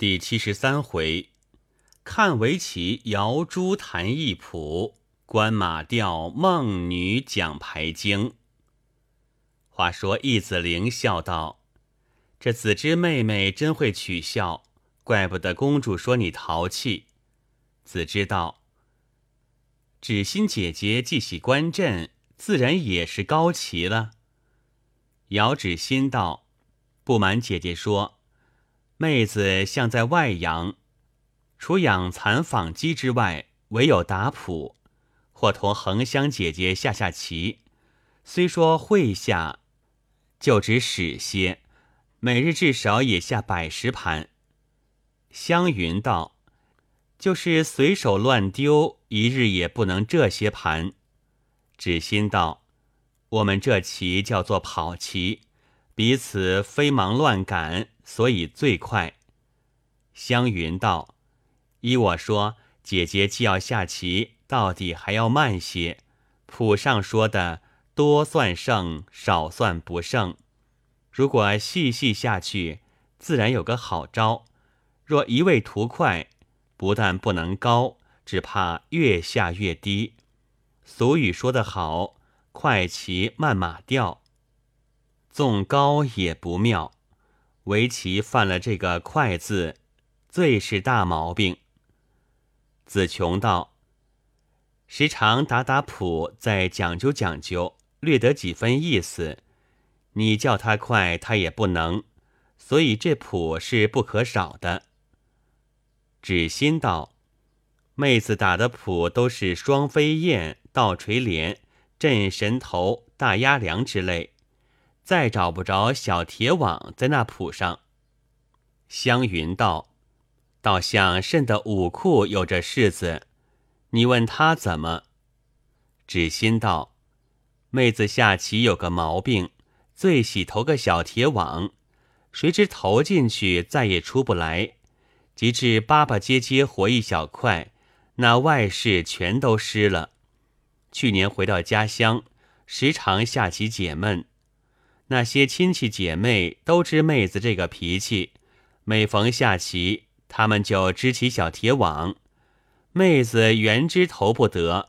第七十三回，看围棋摇珠弹一谱，观马吊梦女讲牌经。话说易子玲笑道：“这子之妹妹真会取笑，怪不得公主说你淘气。”子之道：“芷心姐姐既喜观阵，自然也是高棋了。”姚芷心道：“不瞒姐姐说。”妹子像在外洋，除养蚕纺机之外，唯有打谱，或同恒香姐姐下下棋。虽说会下，就只使些，每日至少也下百十盘。湘云道：“就是随手乱丢，一日也不能这些盘。”芷心道：“我们这棋叫做跑棋，彼此飞忙乱赶。”所以最快。湘云道：“依我说，姐姐既要下棋，到底还要慢些。谱上说的多算胜，少算不胜。如果细细下去，自然有个好招。若一味图快，不但不能高，只怕越下越低。俗语说得好，快棋慢马掉，纵高也不妙。”围棋犯了这个“快”字，最是大毛病。子琼道：“时常打打谱，再讲究讲究，略得几分意思。你叫他快，他也不能，所以这谱是不可少的。”芷心道：“妹子打的谱都是双飞燕、倒垂帘、镇神头、大压梁之类。”再找不着小铁网在那谱上。湘云道：“倒像甚的武库有这柿子，你问他怎么？”芷心道：“妹子下棋有个毛病，最喜投个小铁网，谁知投进去再也出不来，及至巴巴结结活一小块，那外事全都失了。去年回到家乡，时常下棋解闷。”那些亲戚姐妹都知妹子这个脾气，每逢下棋，他们就支起小铁网。妹子原知投不得，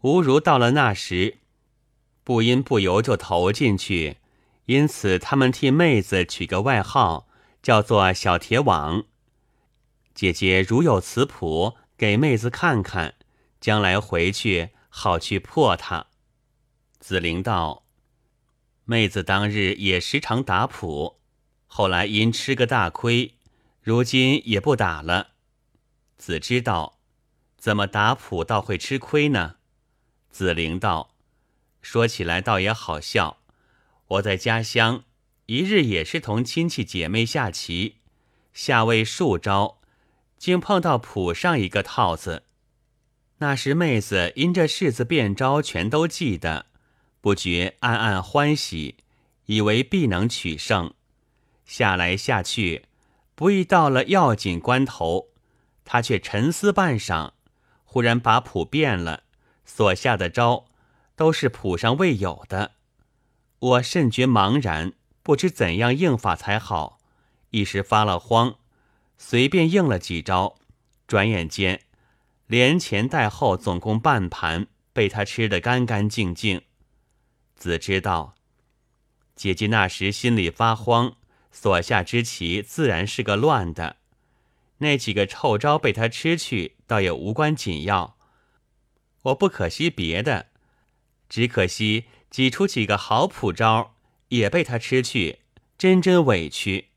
吾如到了那时，不因不由就投进去，因此他们替妹子取个外号，叫做小铁网。姐姐如有此谱，给妹子看看，将来回去好去破它。子陵道。妹子当日也时常打谱，后来因吃个大亏，如今也不打了。子知道，怎么打谱倒会吃亏呢？子灵道：“说起来倒也好笑，我在家乡一日也是同亲戚姐妹下棋，下位数招，竟碰到谱上一个套子。那时妹子因这式子变招全都记得。”不觉暗暗欢喜，以为必能取胜。下来下去，不意到了要紧关头，他却沉思半晌，忽然把谱变了，所下的招都是谱上未有的。我甚觉茫然，不知怎样应法才好，一时发了慌，随便应了几招，转眼间连前带后总共半盘，被他吃得干干净净。子知道，姐姐那时心里发慌，所下之棋自然是个乱的。那几个臭招被他吃去，倒也无关紧要。我不可惜别的，只可惜挤出几个好谱招也被他吃去，真真委屈。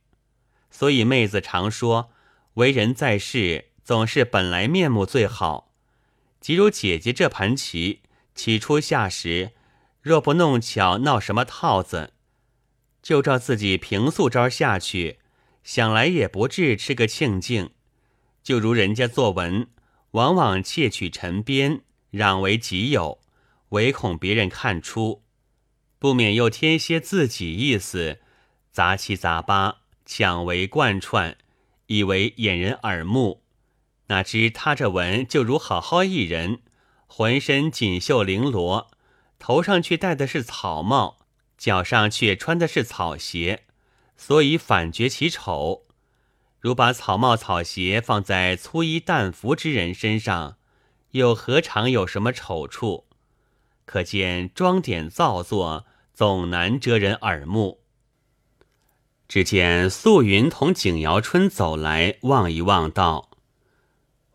所以妹子常说，为人在世，总是本来面目最好。即如姐姐这盘棋，起初下时。若不弄巧闹什么套子，就照自己平素招下去，想来也不至吃个庆敬。就如人家作文，往往窃取陈编，攘为己有，唯恐别人看出，不免又添些自己意思，杂七杂八，抢为贯串，以为掩人耳目。哪知他这文就如好好一人，浑身锦绣绫罗。头上却戴的是草帽，脚上却穿的是草鞋，所以反觉其丑。如把草帽草鞋放在粗衣淡服之人身上，又何尝有什么丑处？可见装点造作，总难遮人耳目。只见素云同景瑶春走来，望一望，道：“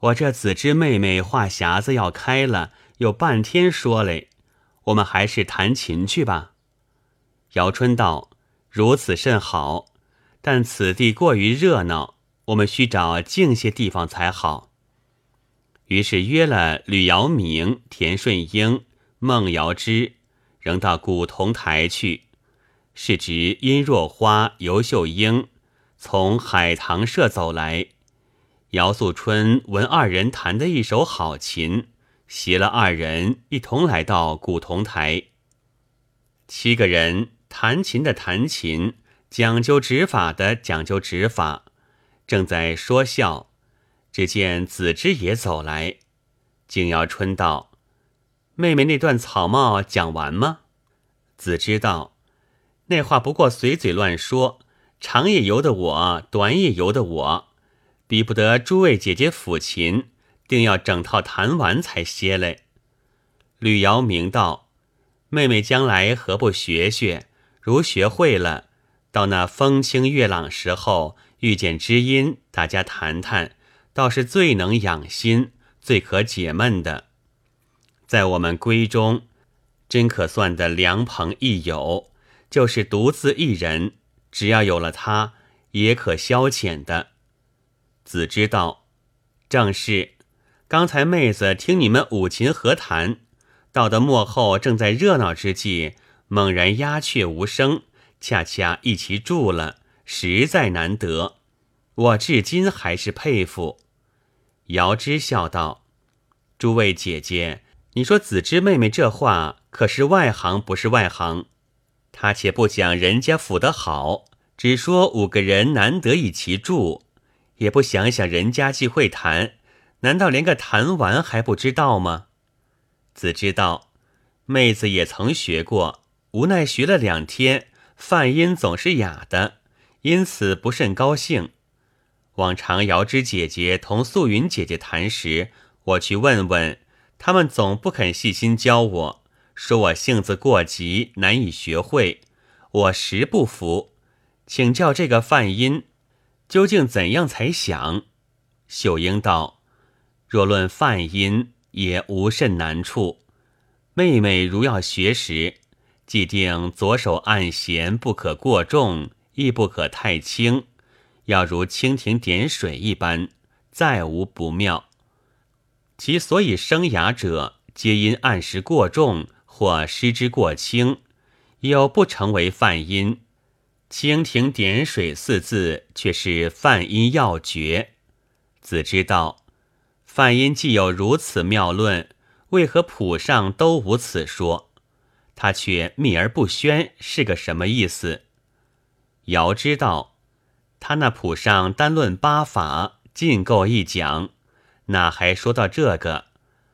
我这子之妹妹话匣子要开了，有半天说嘞，我们还是弹琴去吧。”姚春道：“如此甚好，但此地过于热闹。”我们需找静些地方才好。于是约了吕瑶明、田顺英、孟瑶之，仍到古铜台去。是值殷若花、尤秀英从海棠社走来，姚素春闻二人弹的一手好琴，携了二人一同来到古铜台。七个人弹琴的弹琴，讲究指法的讲究指法。正在说笑，只见子之也走来。景瑶春道：“妹妹那段草帽讲完吗？”子之道：“那话不过随嘴乱说，长也由得我，短也由得我，比不得诸位姐姐抚琴，定要整套弹完才歇嘞。”吕瑶明道：“妹妹将来何不学学？如学会了，到那风清月朗时候。”遇见知音，大家谈谈，倒是最能养心、最可解闷的。在我们闺中，真可算的良朋益友，就是独自一人，只要有了他，也可消遣的。子知道，正是。刚才妹子听你们五琴和谈，到的幕后正在热闹之际，猛然鸦雀无声，恰恰一齐住了。实在难得，我至今还是佩服。姚之笑道：“诸位姐姐，你说子之妹妹这话可是外行不是外行？她且不讲人家抚的好，只说五个人难得一齐住，也不想想人家既会弹，难道连个弹完还不知道吗？”子知道，妹子也曾学过，无奈学了两天，泛音总是哑的。因此不甚高兴。往常瑶枝姐姐同素云姐姐谈时，我去问问，他们总不肯细心教我，说我性子过急，难以学会。我实不服，请教这个泛音，究竟怎样才响？秀英道：“若论泛音，也无甚难处。妹妹如要学时，既定左手按弦，不可过重。”亦不可太轻，要如蜻蜓点水一般，再无不妙。其所以生哑者，皆因按时过重或失之过轻，有不成为泛音。蜻蜓点水四字却是泛音要诀。子知道，泛音既有如此妙论，为何谱上都无此说？他却秘而不宣，是个什么意思？尧知道，他那谱上单论八法，尽够一讲，哪还说到这个？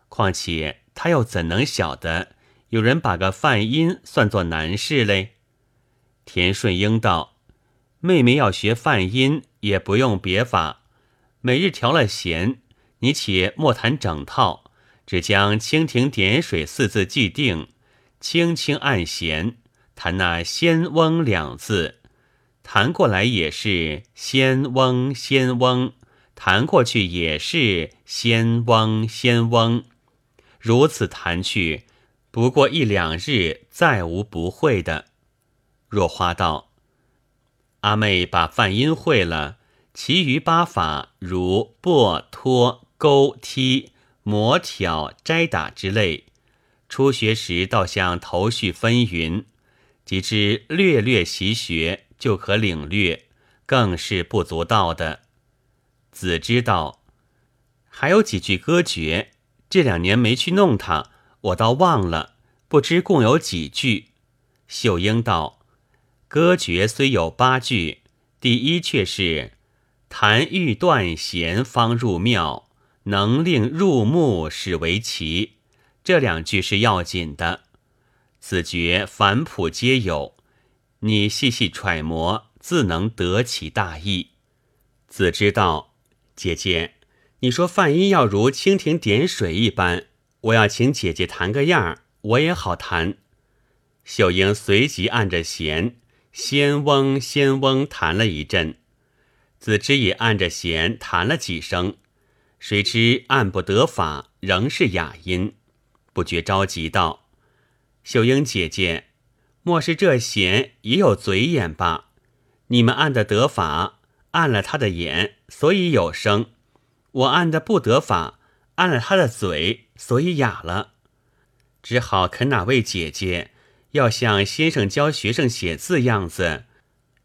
况且他又怎能晓得有人把个泛音算作难事嘞？田顺英道：“妹妹要学泛音，也不用别法，每日调了弦，你且莫谈整套，只将蜻蜓点水四字记定，轻轻按弦，弹那仙翁两字。”弹过来也是仙翁仙翁，弹过去也是仙翁仙翁，如此弹去，不过一两日，再无不会的。若花道，阿妹把泛音会了，其余八法如拨、托、勾、踢、磨、挑、摘、打之类，初学时倒像头绪纷纭，及至略略习学。就可领略，更是不足道的。子知道，还有几句歌诀，这两年没去弄它，我倒忘了，不知共有几句。秀英道，歌诀虽有八句，第一却是弹欲断弦方入妙，能令入目始为奇，这两句是要紧的。此诀凡谱皆有。你细细揣摩，自能得其大意。子知道，姐姐，你说泛音要如蜻蜓点水一般，我要请姐姐弹个样儿，我也好弹。秀英随即按着弦，仙翁仙翁弹了一阵，子之也按着弦弹了几声，谁知按不得法，仍是哑音，不觉着急道：“秀英姐姐，莫是这弦也有嘴眼吧？你们按的得法，按了他的眼，所以有声；我按的不得法，按了他的嘴，所以哑了。只好肯哪位姐姐。”要像先生教学生写字样子，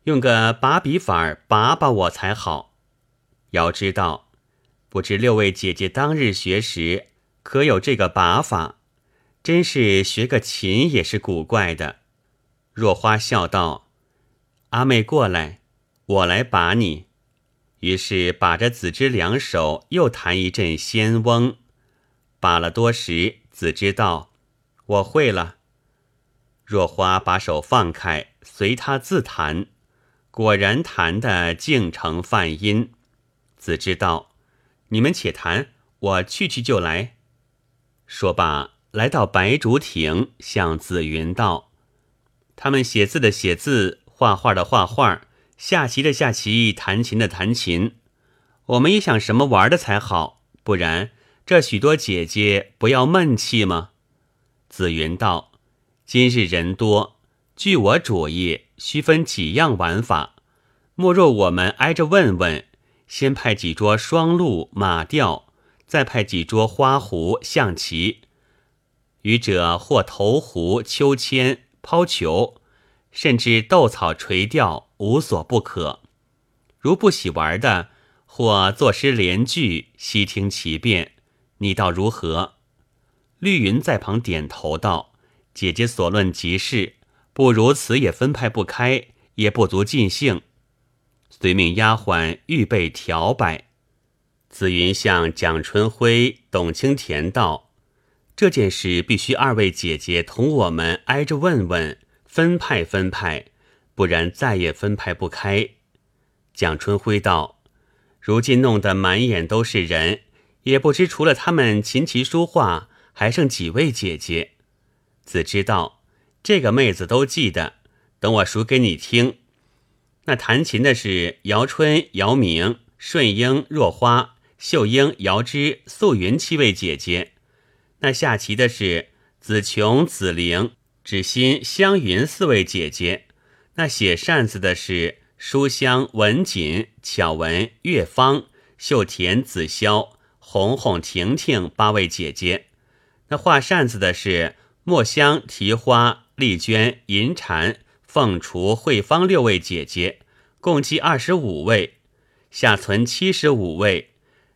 用个把笔法把把我才好。要知道，不知六位姐姐当日学时可有这个把法？真是学个琴也是古怪的。若花笑道：“阿妹过来，我来把你。”于是把着子之两手又弹一阵仙翁，把了多时，子之道：“我会了。”若花把手放开，随他自弹，果然弹得竟成泛音。子知道，你们且谈，我去去就来。说罢，来到白竹亭，向紫云道：“他们写字的写字，画画的画画，下棋的下棋，弹琴的弹琴。我们也想什么玩的才好，不然这许多姐姐不要闷气吗？”紫云道。今日人多，据我主意，须分几样玩法。莫若我们挨着问问，先派几桌双鹿、马吊，再派几桌花壶、象棋。余者或投壶、秋千、抛球，甚至斗草、垂钓，无所不可。如不喜玩的，或作诗联句，悉听其变。你道如何？绿云在旁点头道。姐姐所论极是，不如此也分派不开，也不足尽兴。遂命丫鬟预备调摆。紫云向蒋春辉、董清田道：“这件事必须二位姐姐同我们挨着问问，分派分派，不然再也分派不开。”蒋春辉道：“如今弄得满眼都是人，也不知除了他们琴棋书画，还剩几位姐姐。”子知道，这个妹子都记得。等我数给你听。那弹琴的是姚春、姚明、顺英、若花、秀英、姚芝、素云七位姐姐。那下棋的是子琼、子玲、芷欣、湘云四位姐姐。那写扇子的是书香、文锦、巧文、月芳、秀田、子潇、红红、婷婷八位姐姐。那画扇子的是。墨香、提花、丽娟、银蝉、凤雏、慧芳六位姐姐，共计二十五位，下存七十五位，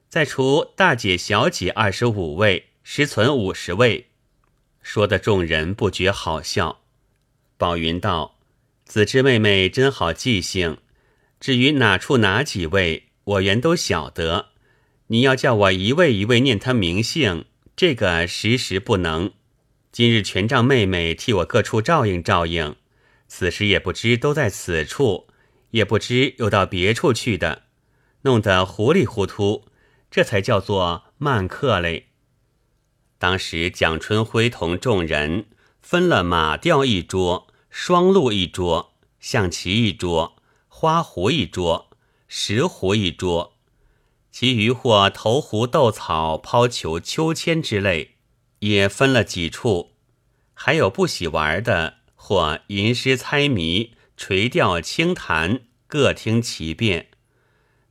再除大姐、小姐二十五位，实存五十位。说的众人不觉好笑。宝云道：“子之妹妹真好记性。至于哪处哪几位，我原都晓得。你要叫我一位一位念他名姓，这个时时不能。”今日全仗妹妹替我各处照应照应，此时也不知都在此处，也不知又到别处去的，弄得糊里糊涂，这才叫做慢客嘞。当时蒋春辉同众人分了马吊一桌、双鹿一桌、象棋一桌、花壶一桌、石壶一桌，其余或投壶、斗草、抛球、秋千之类。也分了几处，还有不喜玩的，或吟诗猜谜、垂钓轻弹，各听其便。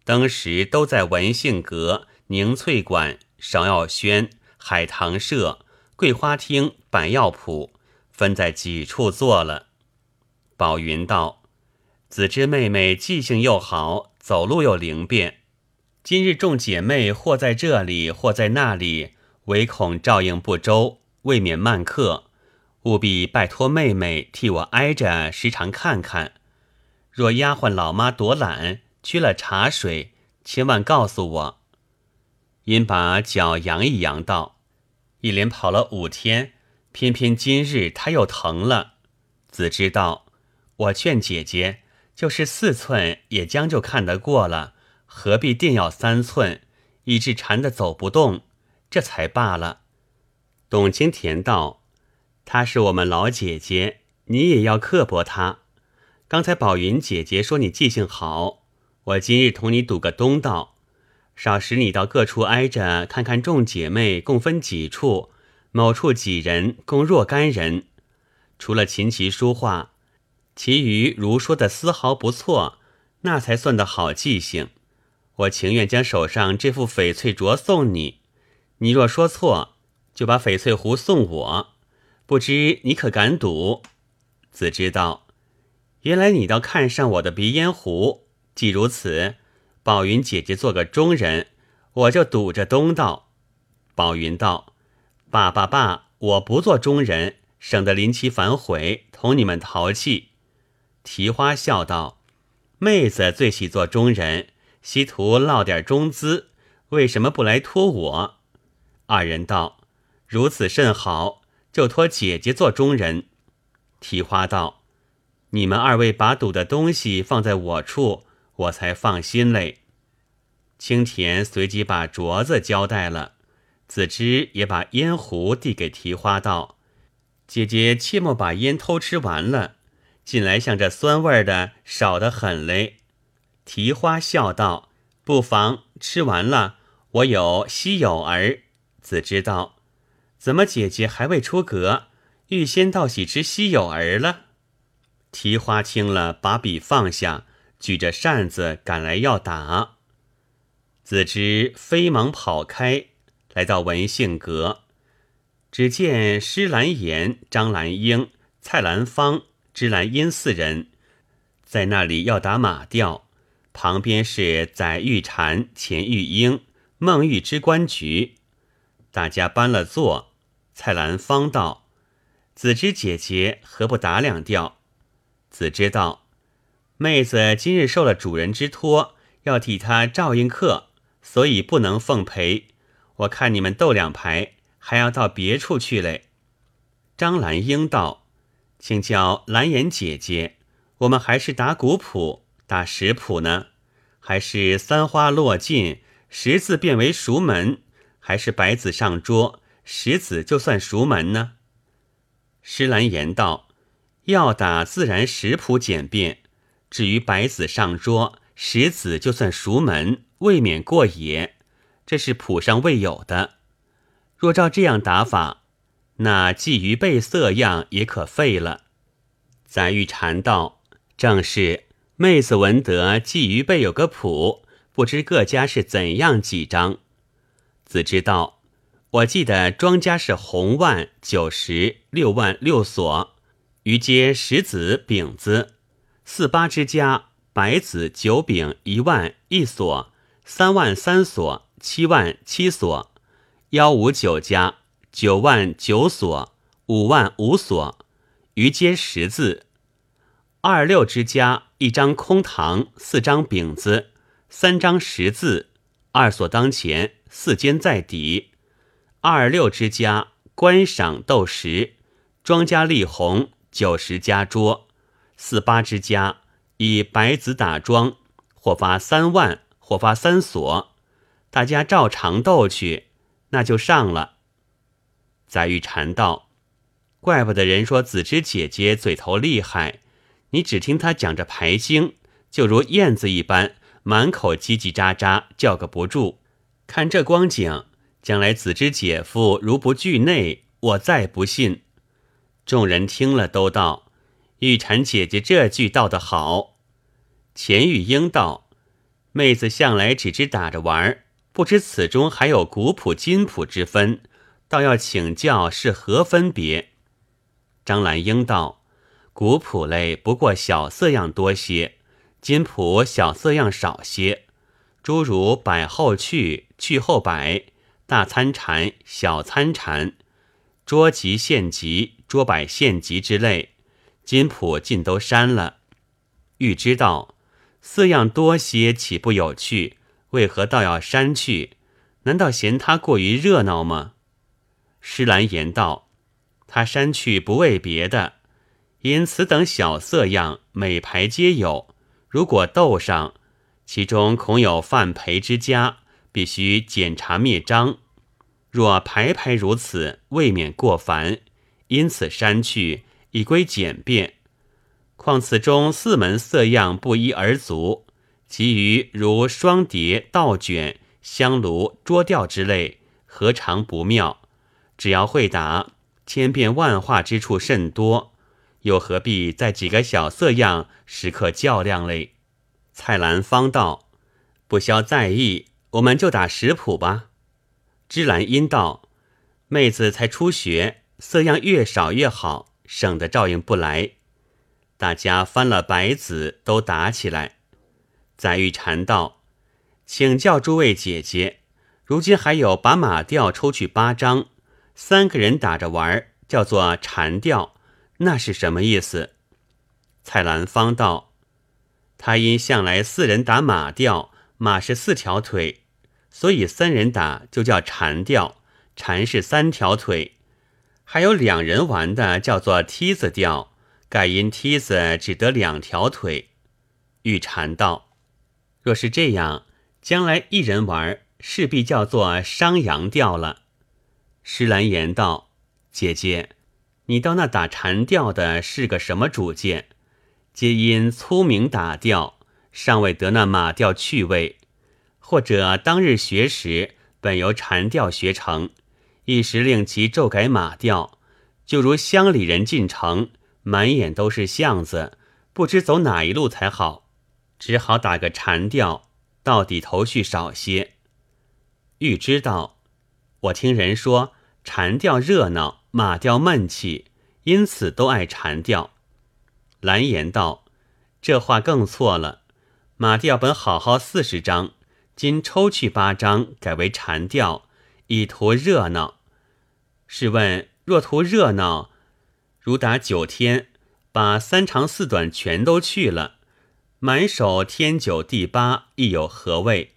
当时都在文信阁、宁翠馆、芍药轩、海棠社、桂花厅、板药铺，分在几处坐了。宝云道：“子之妹妹记性又好，走路又灵便。今日众姐妹或在这里，或在那里。”唯恐照应不周，未免慢客，务必拜托妹妹替我挨着时常看看。若丫鬟老妈躲懒，缺了茶水，千万告诉我。因把脚扬一扬道：“一连跑了五天，偏偏今日他又疼了。”子知道，我劝姐姐，就是四寸也将就看得过了，何必定要三寸，以致缠得走不动？这才罢了。董清田道：“她是我们老姐姐，你也要刻薄她。刚才宝云姐姐说你记性好，我今日同你赌个东道，少时你到各处挨着看看，众姐妹共分几处，某处几人共若干人，除了琴棋书画，其余如说的丝毫不错，那才算得好记性。”我情愿将手上这副翡翠镯送你，你若说错，就把翡翠壶送我。不知你可敢赌？子知道，原来你倒看上我的鼻烟壶。既如此，宝云姐姐做个中人，我就赌着东道。宝云道：“爸爸爸，我不做中人，省得临期反悔，同你们淘气。”提花笑道：“妹子最喜做中人。”希图落点中资，为什么不来托我？二人道：“如此甚好，就托姐姐做中人。”提花道：“你们二位把赌的东西放在我处，我才放心嘞。”青田随即把镯子交代了，子之也把烟壶递给提花道：“姐姐切莫把烟偷吃完了，近来像这酸味的少得很嘞。”提花笑道：“不妨吃完了，我有稀有儿。”子知道，怎么姐姐还未出阁，预先道喜之稀有儿了？提花听了，把笔放下，举着扇子赶来要打。子之飞忙跑开，来到文信阁，只见施兰言、张兰英、蔡兰芳、芝兰英四人在那里要打马吊。旁边是载玉蝉、钱玉英、孟玉之官局，大家搬了座。蔡兰芳道：“子之姐姐何不打两吊？”子之道：“妹子今日受了主人之托，要替他照应客，所以不能奉陪。我看你们斗两排，还要到别处去嘞。”张兰英道：“请教蓝颜姐姐，我们还是打古谱。”打十谱呢，还是三花落尽，十字变为熟门，还是白子上桌，十子就算熟门呢？施兰言道：“要打自然食谱简便，至于白子上桌，十子就算熟门，未免过也。这是谱上未有的。若照这样打法，那鲫鱼背色样也可废了。”载玉禅道：“正是。”妹子闻得鲫鱼背有个谱，不知各家是怎样几张？子知道，我记得庄家是红万九十六万六所，余皆十子丙子；四八之家白子九丙一万一所，三万三所，七万七所；幺五九家九万九所，五万五所，余皆十字。二六之家，一张空堂，四张饼子，三张十字，二所当前，四间在底。二六之家，观赏斗石，庄家立红，九十家桌。四八之家，以白子打庄，或发三万，或发三所，大家照常斗去，那就上了。载玉禅道：“怪不得人说子之姐姐嘴头厉害。”你只听她讲着牌经，就如燕子一般，满口叽叽喳喳，叫个不住。看这光景，将来子之姐夫如不惧内，我再不信。众人听了，都道：“玉蝉姐姐这句道得好。”钱玉英道：“妹子向来只知打着玩，不知此中还有古谱今谱之分，倒要请教是何分别。”张兰英道。古谱类不过小色样多些，金谱小色样少些，诸如摆后去、去后摆、大参禅、小参禅、桌集现集、桌摆献集之类，金谱尽都删了。欲知道色样多些，岂不有趣？为何倒要删去？难道嫌他过于热闹吗？施兰言道：“他删去不为别的。”因此等小色样，每排皆有。如果斗上，其中恐有犯裴之家，必须检查灭章。若排排如此，未免过繁，因此删去，以归简便。况此中四门色样不一而足，其余如双叠、倒卷、香炉、桌吊之类，何尝不妙？只要会打，千变万化之处甚多，又何必在几个小色样时刻较量嘞？蔡澜方道：“不消在意，我们就打十谱吧。”芝兰因道：“妹子才初学，色样越少越好，省得照应不来。”大家翻了白子，都打起来。载玉禅道：“请教诸位姐姐，如今还有把马吊抽去八张，三个人打着玩，叫做禅吊，那是什么意思？”蔡澜方道。他因向来四人打马吊，马是四条腿，所以三人打就叫缠吊，缠是三条腿。还有两人玩的叫做梯子吊，盖因梯子只得两条腿。玉禅道：若是这样，将来一人玩势必叫做商阳吊了。施兰言道：姐姐，你到那打缠吊的是个什么主见？皆因粗名打调，尚未得那马调趣味；或者当日学时本由禅调学成，一时令其骤改马调，就如乡里人进城，满眼都是巷子，不知走哪一路才好，只好打个禅调，到底头绪少些。欲知道，我听人说禅调热闹，马调闷气，因此都爱禅调。蓝颜道：“这话更错了。马调本好好四十张，今抽去八张，改为禅调，以图热闹。试问，若图热闹，如打九天，把三长四短全都去了，满手天九地八，亦有何味？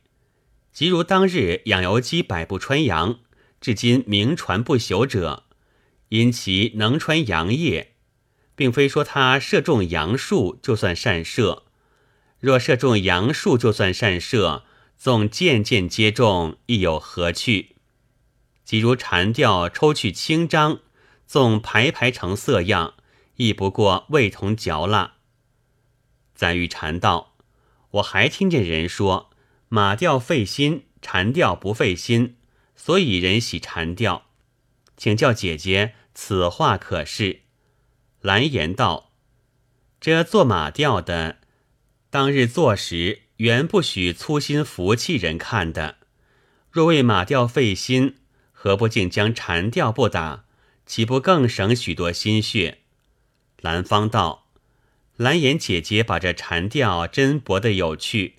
即如当日养由基百步穿杨，至今名传不朽者，因其能穿杨叶。”并非说他射中杨树就算善射，若射中杨树就算善射，纵件件皆中，亦有何趣？即如禅调抽去清章，纵排排成色样，亦不过味同嚼蜡。赞誉禅道，我还听见人说马调费心，禅调不费心，所以人喜禅调。请教姐姐，此话可是？蓝颜道：“这做马吊的，当日做时原不许粗心福气人看的。若为马吊费心，何不竟将禅吊不打？岂不更省许多心血？”兰芳道：“蓝颜姐姐把这禅吊真博得有趣，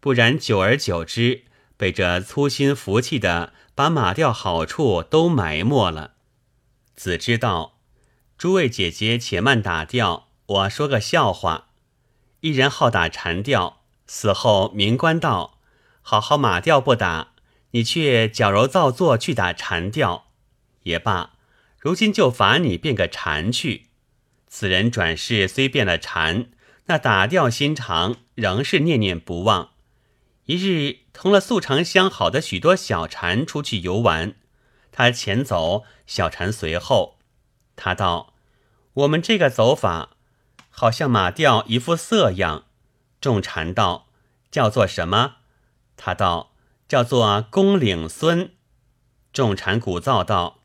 不然久而久之，被这粗心福气的把马吊好处都埋没了。”子知道。诸位姐姐，且慢打吊。我说个笑话：一人好打禅吊，死后名官道：“好好马调不打，你却矫揉造作去打禅调，也罢。如今就罚你变个禅去。”此人转世虽变了禅，那打调心肠仍是念念不忘。一日同了素常相好的许多小禅出去游玩，他前走，小禅随后。他道。我们这个走法，好像马吊一副色样。众禅道叫做什么？他道叫做公领孙。众禅鼓噪道：“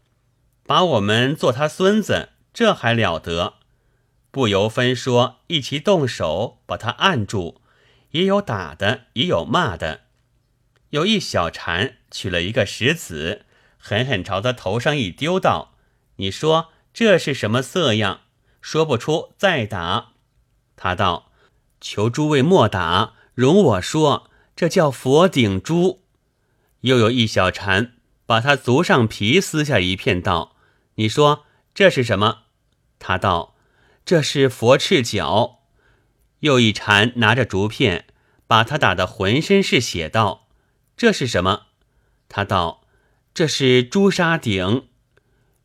把我们做他孙子，这还了得？”不由分说，一齐动手把他按住，也有打的，也有骂的。有一小禅取了一个石子，狠狠朝他头上一丢，道：“你说。”这是什么色样？说不出，再打。他道：“求诸位莫打，容我说，这叫佛顶珠。”又有一小禅把他足上皮撕下一片，道：“你说这是什么？”他道：“这是佛赤脚。”又一禅拿着竹片把他打得浑身是血，道：“这是什么？”他道：“这是朱砂顶。”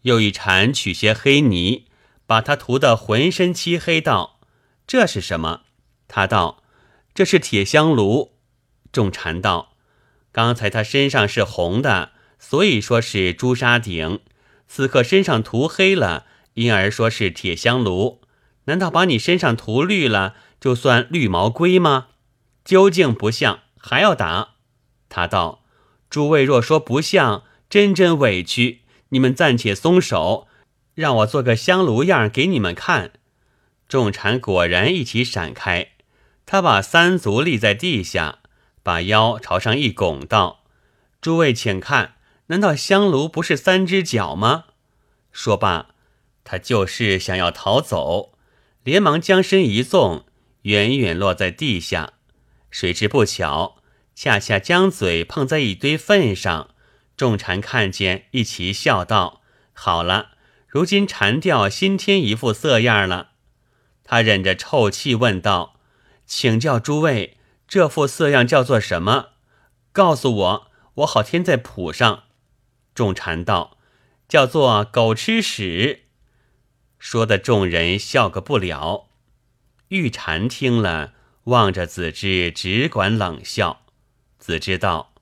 又一禅取些黑泥，把他涂得浑身漆黑，道：“这是什么？”他道：“这是铁香炉。”众禅道：“刚才他身上是红的，所以说是朱砂鼎；此刻身上涂黑了，因而说是铁香炉。难道把你身上涂绿了，就算绿毛龟吗？究竟不像，还要打。”他道：“诸位若说不像，真真委屈。你们暂且松手，让我做个香炉样给你们看。”众禅果然一起闪开，他把三足立在地下，把腰朝上一拱，道：“诸位请看，难道香炉不是三只脚吗？”说罢，他就是想要逃走，连忙将身一纵，远远落在地下。谁知不巧，恰恰将嘴碰在一堆粪上。众禅看见，一齐笑道：“好了，如今禅调新添一副色样了。”他忍着臭气问道：“请教诸位，这副色样叫做什么？告诉我，我好添在谱上。”众禅道：“叫做狗吃屎。”说的众人笑个不了。玉禅听了，望着子之，只管冷笑。子之道：“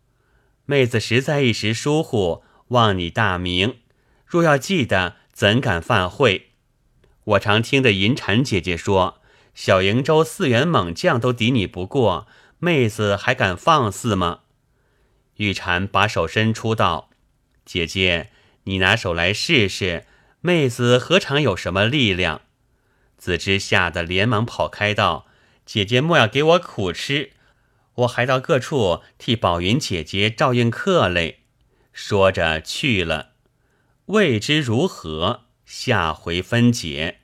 妹子实在一时疏忽，忘你大名。若要记得，怎敢犯讳？”我常听的银蝉姐姐说，小瀛洲四员猛将都敌你不过，妹子还敢放肆吗？玉蝉把手伸出道：“姐姐，你拿手来试试，妹子何尝有什么力量？”子之吓得连忙跑开道：“姐姐莫要给我苦吃，我还到各处替宝云姐姐照应客嘞。”说着去了，未知如何，下回分解。